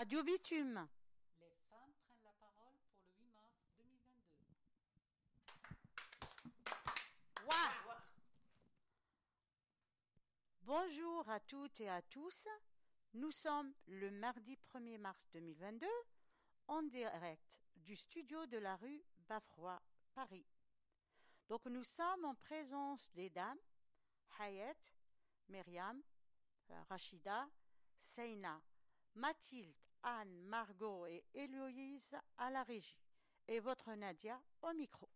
Radio Bitume. Les femmes prennent la parole pour le 8 mars 2022. Bonjour à toutes et à tous. Nous sommes le mardi 1er mars 2022 en direct du studio de la rue Bafroy, Paris. Donc nous sommes en présence des dames Hayat, Myriam, Rachida, Seina, Mathilde, Anne, Margot et Héloïse à la régie et votre Nadia au micro.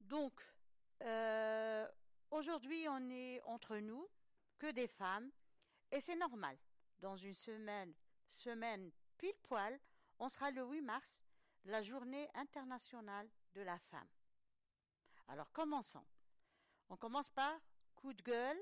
Donc, euh, aujourd'hui, on est entre nous, que des femmes, et c'est normal. Dans une semaine, semaine pile poil, on sera le 8 mars, la journée internationale de la femme. Alors, commençons. On commence par coup de gueule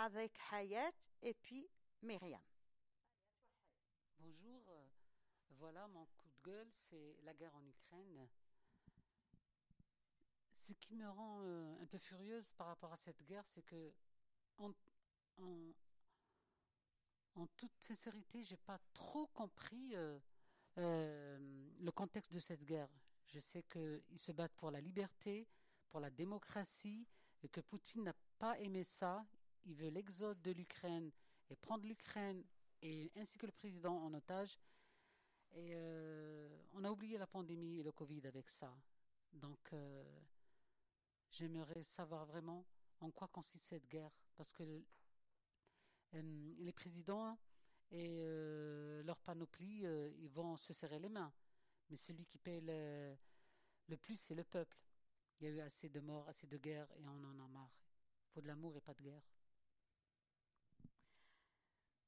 avec Hayat et puis Myriam. Bonjour, euh, voilà mon coup de gueule, c'est la guerre en Ukraine. Ce qui me rend euh, un peu furieuse par rapport à cette guerre, c'est que en, toute sincérité, j'ai pas trop compris euh, le contexte de cette guerre. Je sais qu'ils se battent pour la liberté, pour la démocratie, et que Poutine n'a pas aimé ça. Il veut l'exode de l'Ukraine et prendre l'Ukraine et ainsi que le président en otage. Et euh, on a oublié la pandémie et le Covid avec ça. Donc, euh, j'aimerais savoir vraiment en quoi consiste cette guerre, parce que euh, les présidents et leur panoplie, ils vont se serrer les mains. Mais celui qui paie le, le plus, c'est le peuple. Il y a eu assez de morts, assez de guerres, et on en a marre. Il faut de l'amour et pas de guerre.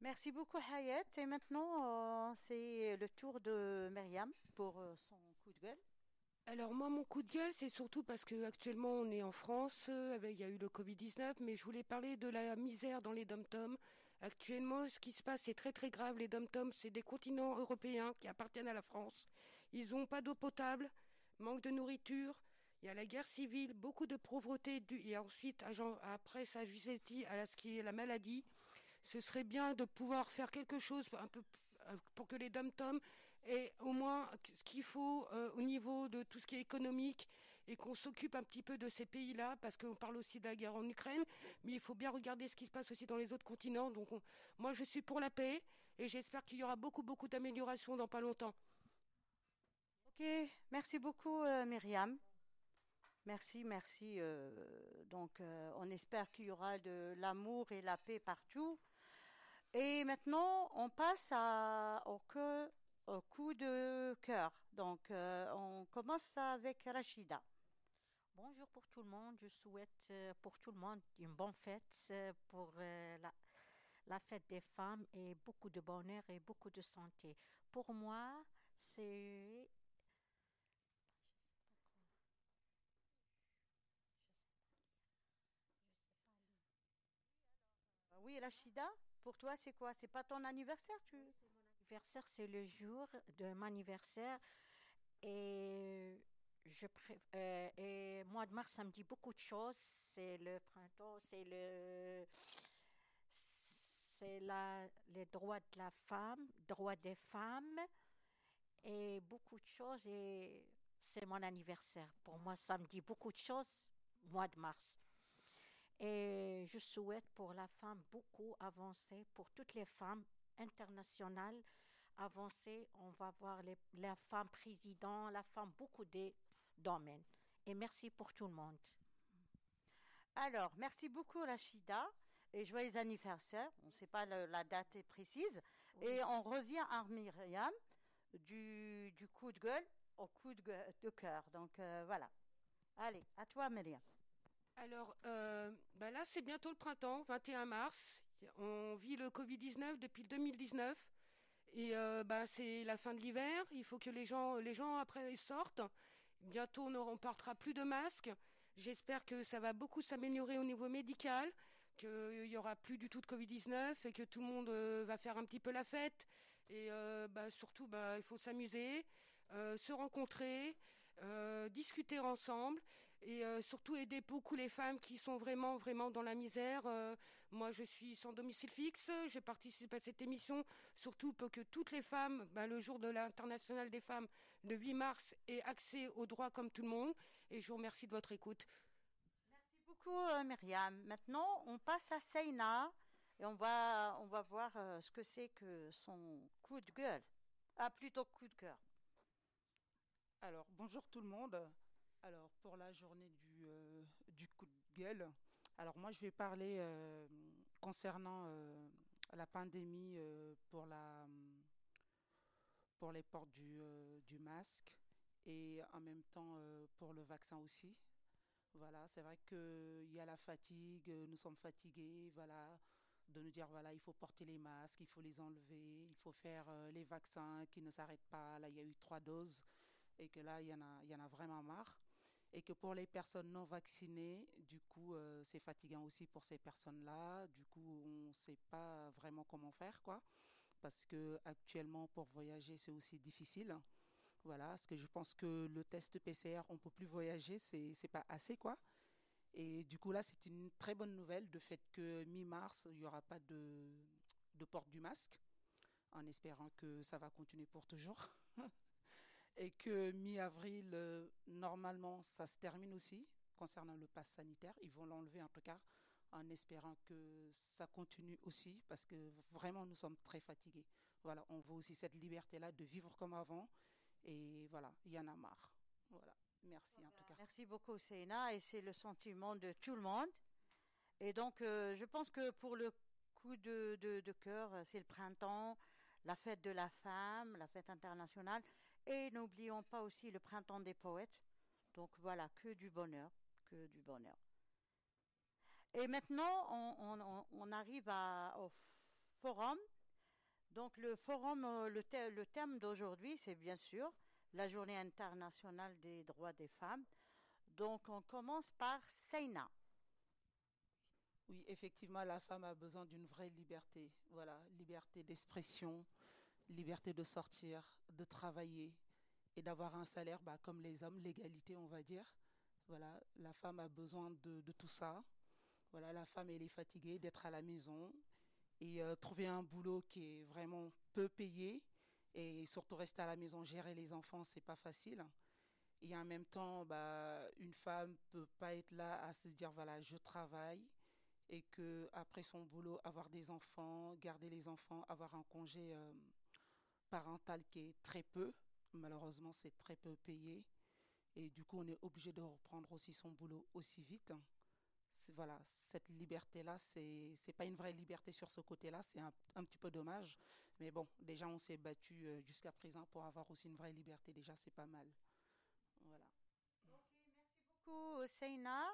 Merci beaucoup Hayat. Et maintenant, euh, c'est le tour de Myriam pour euh, son coup de gueule. Alors moi mon coup de gueule c'est surtout parce que actuellement on est en France, euh, il y a eu le Covid-19, mais je voulais parler de la misère dans les dom-toms. Actuellement ce qui se passe c'est très très grave, les dom-toms c'est des continents européens qui appartiennent à la France. Ils ont pas d'eau potable, manque de nourriture, il y a la guerre civile, beaucoup de pauvreté et ensuite après ça à ce qui est la maladie. Ce serait bien de pouvoir faire quelque chose euh, pour que les dom-toms aient au moins ce qu'il faut euh, au niveau de tout ce qui est économique et qu'on s'occupe un petit peu de ces pays-là parce qu'on parle aussi de la guerre en Ukraine, mais il faut bien regarder ce qui se passe aussi dans les autres continents. Donc on- moi je suis pour la paix et j'espère qu'il y aura beaucoup beaucoup d'améliorations dans pas longtemps. Ok, merci beaucoup euh, Myriam. Merci, merci. donc, on espère qu'il y aura de l'amour et la paix partout. Et maintenant, on passe à, au, que- au coup de cœur. Donc, euh, on commence avec Rachida. Bonjour pour tout le monde. Je souhaite euh, pour tout le monde une bonne fête euh, pour la, la fête des femmes et beaucoup de bonheur et beaucoup de santé. Pour moi, c'est Oui, Rachida, pour toi, c'est quoi? C'est pas ton anniversaire, tu mon anniversaire, c'est le jour de mon anniversaire. Et, je pré- euh, et mois de mars, ça me dit beaucoup de choses. C'est le printemps, c'est le, c'est la, les droits de la femme, droits des femmes et beaucoup de choses. Et c'est mon anniversaire. Pour moi, ça me dit beaucoup de choses, mois de mars. Et je souhaite pour la femme beaucoup avancer, pour toutes les femmes internationales avancer. On va voir les, la femme président, la femme, beaucoup de domaines. Et merci pour tout le monde. Alors, merci beaucoup Rachida et joyeux anniversaire. On ne sait pas le- la date est précise. Et on revient à Myriam du, du coup de gueule au coup de, gueule- de cœur. Donc euh, voilà. Allez, à toi Myriam. Alors, euh, bah là, c'est bientôt le printemps, 21 mars. On vit le Covid-19 depuis le 2019. Et euh, bah, c'est la fin de l'hiver. Il faut que les gens, les gens après sortent. Bientôt, on on portera plus de masques. J'espère que ça va beaucoup s'améliorer au niveau médical, qu'il y aura plus du tout de Covid-19 et que tout le monde euh, va faire un petit peu la fête. Et euh, bah, surtout, il faut s'amuser, euh, se rencontrer, euh, discuter ensemble. Et euh, surtout aider beaucoup les femmes qui sont vraiment, vraiment dans la misère. Euh, moi, je suis sans domicile fixe, j'ai participé à cette émission, surtout pour que toutes les femmes, ben, le jour de l'international des femmes, le 8 mars, aient accès aux droits comme tout le monde. Et je vous remercie de votre écoute. Merci beaucoup, euh, Myriam. Maintenant, on passe à Seina et on va, on va voir ce que c'est que son coup de gueule. Ah, plutôt coup de cœur. Alors, bonjour tout le monde. Alors, pour la journée du, euh, du coup de gueule, alors moi je vais parler euh, concernant euh, la pandémie pour, la, pour les portes du, du masque et en même temps pour le vaccin aussi. Voilà, c'est vrai qu'il y a la fatigue, nous sommes fatigués, voilà, de nous dire voilà, il faut porter les masques, il faut les enlever, il faut faire les vaccins qui ne s'arrêtent pas. Là, il y a eu trois doses et que là, il y en a, il y en a vraiment marre et que pour les personnes non vaccinées, du coup, euh, c'est fatigant aussi pour ces personnes-là. Du coup, on ne sait pas vraiment comment faire, quoi, parce que actuellement, pour voyager, c'est aussi difficile. Voilà, parce que je pense que le test PCR, on peut plus voyager, c'est c'est pas assez, quoi. Et du coup, là, c'est une très bonne nouvelle, de fait que mi-mars, il n'y aura pas de porte du masque, en espérant que ça va continuer pour toujours. et que mi-avril, euh, normalement, ça se termine aussi concernant le pass sanitaire. Ils vont l'enlever en tout cas en espérant que ça continue aussi parce que vraiment nous sommes très fatigués. Voilà, on veut aussi cette liberté-là de vivre comme avant et voilà, il y en a marre. Voilà, merci en tout cas. Merci beaucoup Séna et c'est le sentiment de tout le monde. Et donc euh, je pense que pour le coup de, de, de cœur, c'est le printemps, la fête de la femme, la fête internationale. Et n'oublions pas aussi le printemps des poètes. Donc voilà, que du bonheur, que du bonheur. Et maintenant, on, arrive au forum. Donc le forum, euh, le, le thème d'aujourd'hui, c'est bien sûr la journée internationale des droits des femmes. Donc on commence par Seina. Oui, effectivement, la femme a besoin d'une vraie liberté. Voilà, liberté d'expression, liberté de sortir, de travailler et d'avoir un salaire bah, comme les hommes, l'égalité on va dire. Voilà, la femme a besoin de, tout ça. Voilà, la femme elle est fatiguée d'être à la maison et euh, trouver un boulot qui est vraiment peu payé et surtout rester à la maison gérer les enfants c'est pas facile. Et en même temps, bah, une femme peut pas être là à se dire voilà je travaille et que après son boulot avoir des enfants, garder les enfants, avoir un congé euh, parental qui est très peu. Malheureusement, c'est très peu payé. Et du coup, on est obligé de reprendre aussi son boulot aussi vite. Voilà, cette liberté-là, c'est c'est pas une vraie liberté sur ce côté-là, c'est un, un, petit peu dommage. Mais bon, déjà, on s'est battu euh, jusqu'à présent pour avoir aussi une vraie liberté. Déjà, c'est pas mal. Voilà. merci beaucoup, Seina.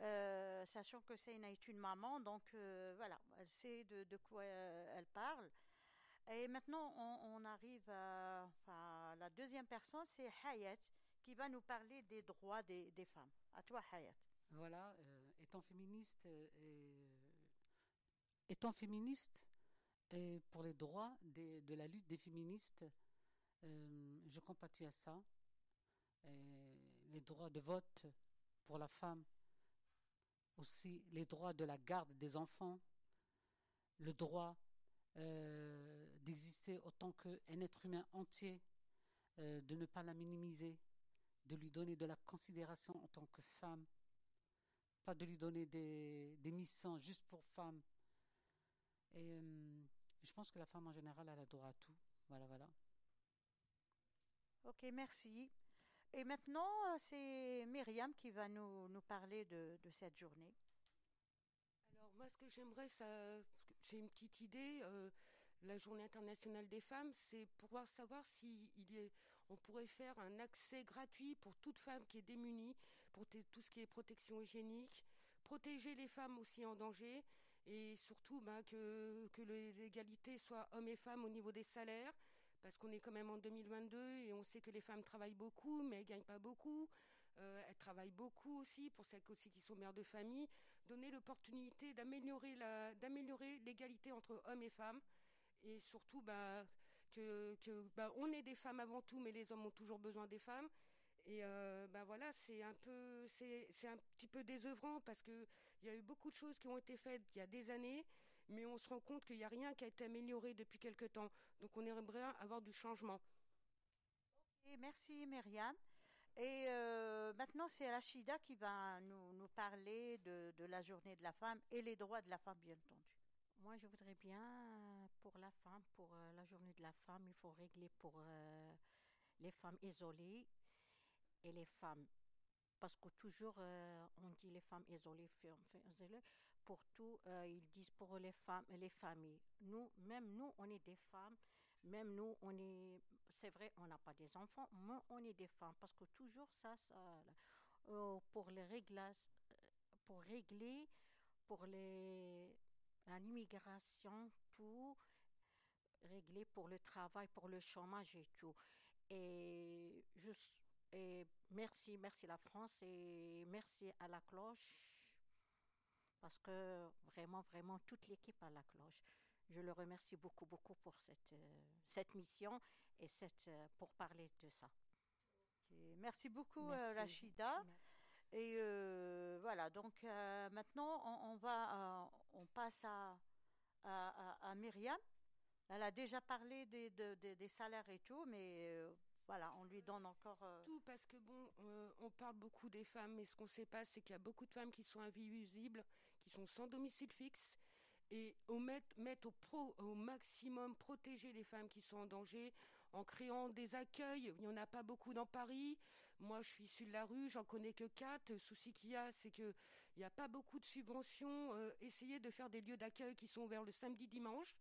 Euh, sachant que Seina est une maman, donc euh, voilà, elle sait de quoi elle parle. Et maintenant, on, arrive à, la deuxième personne, c'est Hayat, qui va nous parler des droits des, femmes. À toi, Hayat. Voilà, euh, étant féministe et étant féministe et pour les droits de la lutte des féministes, euh, je compatis à ça. Les droits de vote pour la femme, aussi les droits de la garde des enfants, le droit euh, d'exister autant qu'un être humain entier, euh, de ne pas la minimiser, de lui donner de la considération en tant que femme, pas de lui donner des, des missions juste pour femme. Et euh, je pense que la femme en général, elle a droit à tout. Voilà, voilà. Ok, merci. Et maintenant, c'est Myriam qui va nous, nous parler de, de cette journée. Alors moi, ce que j'aimerais, c'est une petite idée. Euh, la Journée internationale des femmes, c'est pouvoir savoir si on pourrait faire un accès gratuit pour toute femme qui est démunie, pour tout ce qui est protection hygiénique, protéger les femmes aussi en danger, et surtout ben, que, que l'égalité soit hommes et femmes au niveau des salaires, parce qu'on est quand même en 2022 et on sait que les femmes travaillent beaucoup, mais elles gagnent pas beaucoup. Euh, elles travaillent beaucoup aussi pour celles aussi qui sont mères de famille. Donner l'opportunité d'améliorer l'égalité entre hommes et femmes et surtout bah, que, bah, on est des femmes avant tout, mais les hommes ont toujours besoin des femmes. Et euh, ben voilà, c'est un peu, c'est, un petit peu désœuvrant parce que il y a eu beaucoup de choses qui ont été faites il y a des années, mais on se rend compte qu'il n'y a rien qui a été amélioré depuis quelque temps. Donc on aimerait avoir du changement. Merci Myriam. Et euh, maintenant, c'est Rachida qui va nous, parler de, la journée de la femme et les droits de la femme, bien entendu. Moi, je voudrais bien, pour la femme, pour euh, la journée de la femme, il faut régler pour euh, les femmes isolées et les femmes. Parce que toujours, on dit les femmes isolées. Pour tout, ils disent pour les femmes et les familles. Nous, même nous, on est des femmes. Même nous, on est. C'est vrai, on n'a pas des enfants, mais on est des femmes. Parce que toujours, ça, ça euh, pour les réglages, euh, pour régler, pour l'immigration, tout, régler pour le travail, pour le chômage et tout. Et, je, et merci, merci la France et merci à la cloche, parce que vraiment, vraiment, toute l'équipe à la cloche. Je le remercie beaucoup, beaucoup pour cette, euh, cette mission et cette, euh, pour parler de ça. Merci beaucoup, euh, Merci. Rachida. Merci. Et euh, voilà, donc euh, maintenant, on, on va, euh, on passe à, à, à- à Myriam. Elle a déjà parlé des, de- de- des salaires et tout, mais euh, voilà, on lui donne encore. euh, Tout parce que bon, euh, on parle beaucoup des femmes, mais ce qu'on ne sait pas, c'est qu'il y a beaucoup de femmes qui sont invisibles, sont sans domicile fixe, et mettre, mettre au, maximum protéger les femmes qui sont en danger en créant des accueils. Il n'y en a pas beaucoup dans Paris. Moi, je suis issue de la rue, j'en connais que quatre. Le souci qu'il y a, c'est qu'il n'y a pas beaucoup de subventions. Euh, essayez de faire des lieux d'accueil qui sont ouverts le samedi, dimanche.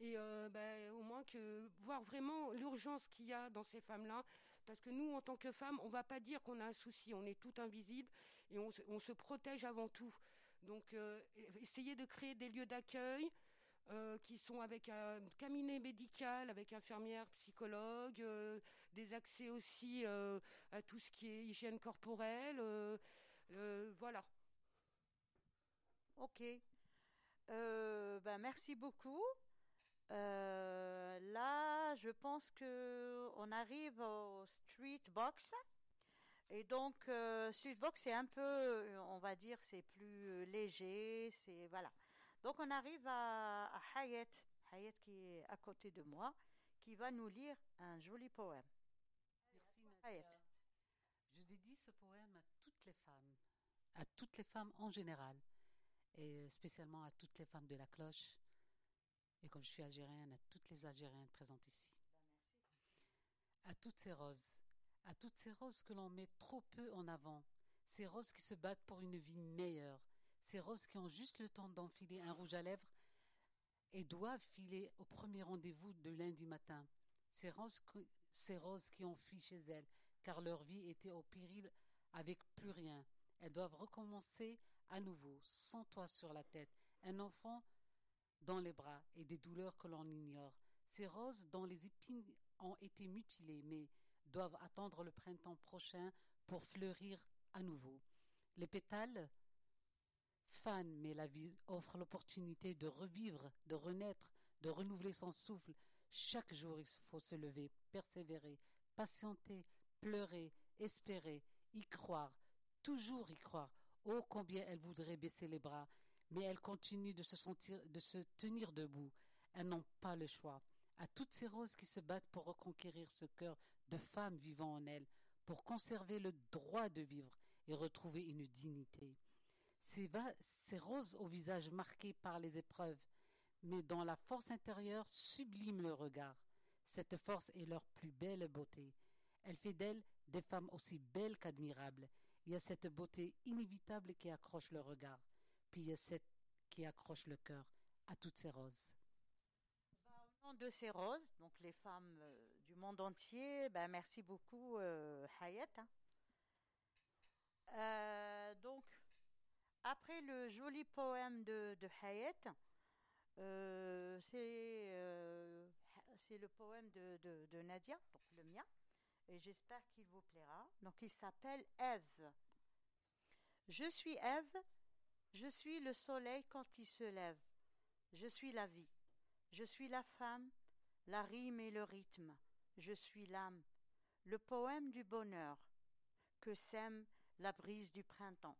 Et euh, ben, au moins que voir vraiment l'urgence qu'il y a dans ces femmes-là, parce que nous, en tant que femmes, on va pas dire qu'on a un souci, on est tout invisible et on se protège avant tout. Donc, euh, essayez de créer des lieux d'accueil euh, qui sont avec un cabinet médical, avec infirmière, psychologue, euh, des accès aussi euh, à tout ce qui est hygiène corporelle. voilà. Ok. Ben, merci beaucoup. Là, je pense que on arrive au street box. Et donc, euh, street box, c'est un peu, euh, on va dire, c'est plus euh, léger, c'est voilà. Donc, on arrive à, à Hayet, Hayet qui est à côté de moi, qui va nous lire un joli poème. Merci Hayat. Nadia. Je dédie ce poème à toutes les femmes, à toutes les femmes en général, et spécialement à toutes les femmes de la cloche, et comme je suis algérienne, à toutes les Algériennes présentes ici. À toutes ces roses, à toutes ces roses que l'on met trop peu en avant, ces roses qui se battent pour une vie meilleure, ces roses qui ont juste le temps d'enfiler un rouge à lèvres et doivent filer au premier rendez-vous de lundi matin, ces roses, ces roses qui ont fui chez elles, car leur vie était au péril avec plus rien. Elles doivent recommencer à nouveau, sans toit sur la tête, un enfant dans les bras et des douleurs que l'on ignore. Ces roses dont les épines ont été mutilées, mais doivent attendre le printemps prochain pour fleurir à nouveau. Les pétales fanent, mais la vie offre l'opportunité de revivre, de renaître, de renouveler son souffle. Chaque jour, il faut se lever, persévérer, patienter, pleurer, espérer, y croire, toujours y croire. Oh, combien elle voudrait baisser les bras, mais elles continuent de se sentir, de se tenir debout. Elles n'ont pas le choix. À toutes ces roses qui se battent pour reconquérir ce cœur de femme vivant en elles, pour conserver le droit de vivre et retrouver une dignité. Ces, roses au visage marqué par les épreuves, mais dont la force intérieure sublime le regard. Cette force est leur plus belle beauté. Elle fait d'elles des femmes aussi belles qu'admirables. Il y a cette beauté inévitable qui accroche le regard, puis il y a cette qui accroche le cœur à toutes ces roses. De ces roses, donc les femmes euh, monde entier, ben merci beaucoup euh, Hayat. hein. Euh, donc, après le joli poème de, de Hayat, euh, c'est euh, c'est le poème de Nadia, donc le mien, et j'espère qu'il vous plaira. Donc, il s'appelle Ève. Je suis Ève, je suis le soleil quand il se lève, je suis la vie. Je suis la femme, la rime et le rythme. Je suis l'âme, le poème du bonheur. que sème la brise du printemps.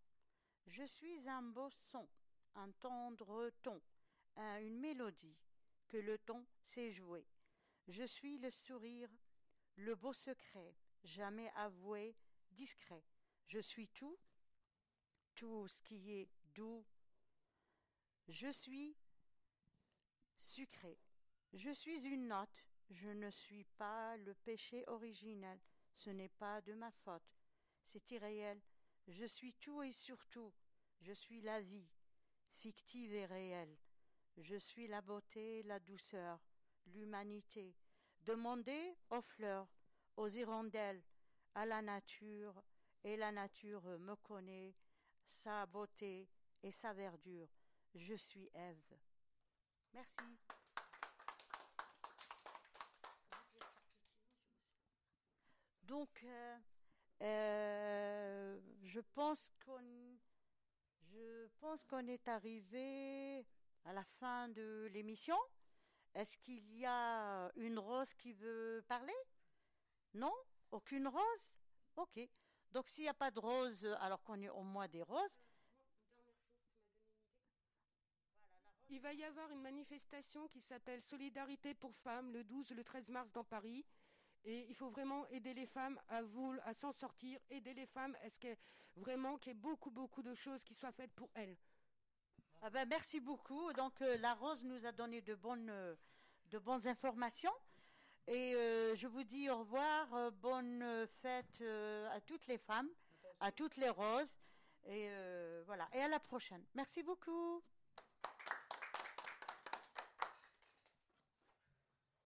Je suis un beau son, un tendre ton, une mélodie que le ton sait jouer. Je suis le sourire, le beau secret, jamais avoué, discret. Je suis tout, tout ce qui est doux. Je suis sucré. Je suis une note. Je ne suis pas le péché originel. Ce n'est pas de ma faute. C'est irréel. Je suis tout et surtout. Je suis la vie, fictive et réelle. Je suis la beauté, la douceur, l'humanité. Demandez aux fleurs, aux hirondelles, à la nature, et la nature me connaît, sa beauté et sa verdure. Je suis Ève. Merci. Donc, euh, euh, je pense qu'on, est arrivé à la fin de l'émission. Est-ce qu'il y a une rose qui veut parler? Non? Aucune rose? Ok. Donc s'il n'y a pas de rose, alors qu'on est au mois des roses. Il va y avoir une manifestation qui s'appelle Solidarité pour femmes le 12 le 13 mars dans Paris. Et il faut vraiment aider les femmes à vous, à s'en sortir, aider les femmes. Est-ce que vraiment qu'il y ait beaucoup, beaucoup de choses qui soient faites pour elles ah ben, Merci beaucoup. Donc euh, la Rose nous a donné de bonnes, euh, de bonnes informations. Et euh, je vous dis au revoir, bonne fête à toutes les femmes, à toutes les roses. Et voilà. Et à la prochaine. Merci beaucoup.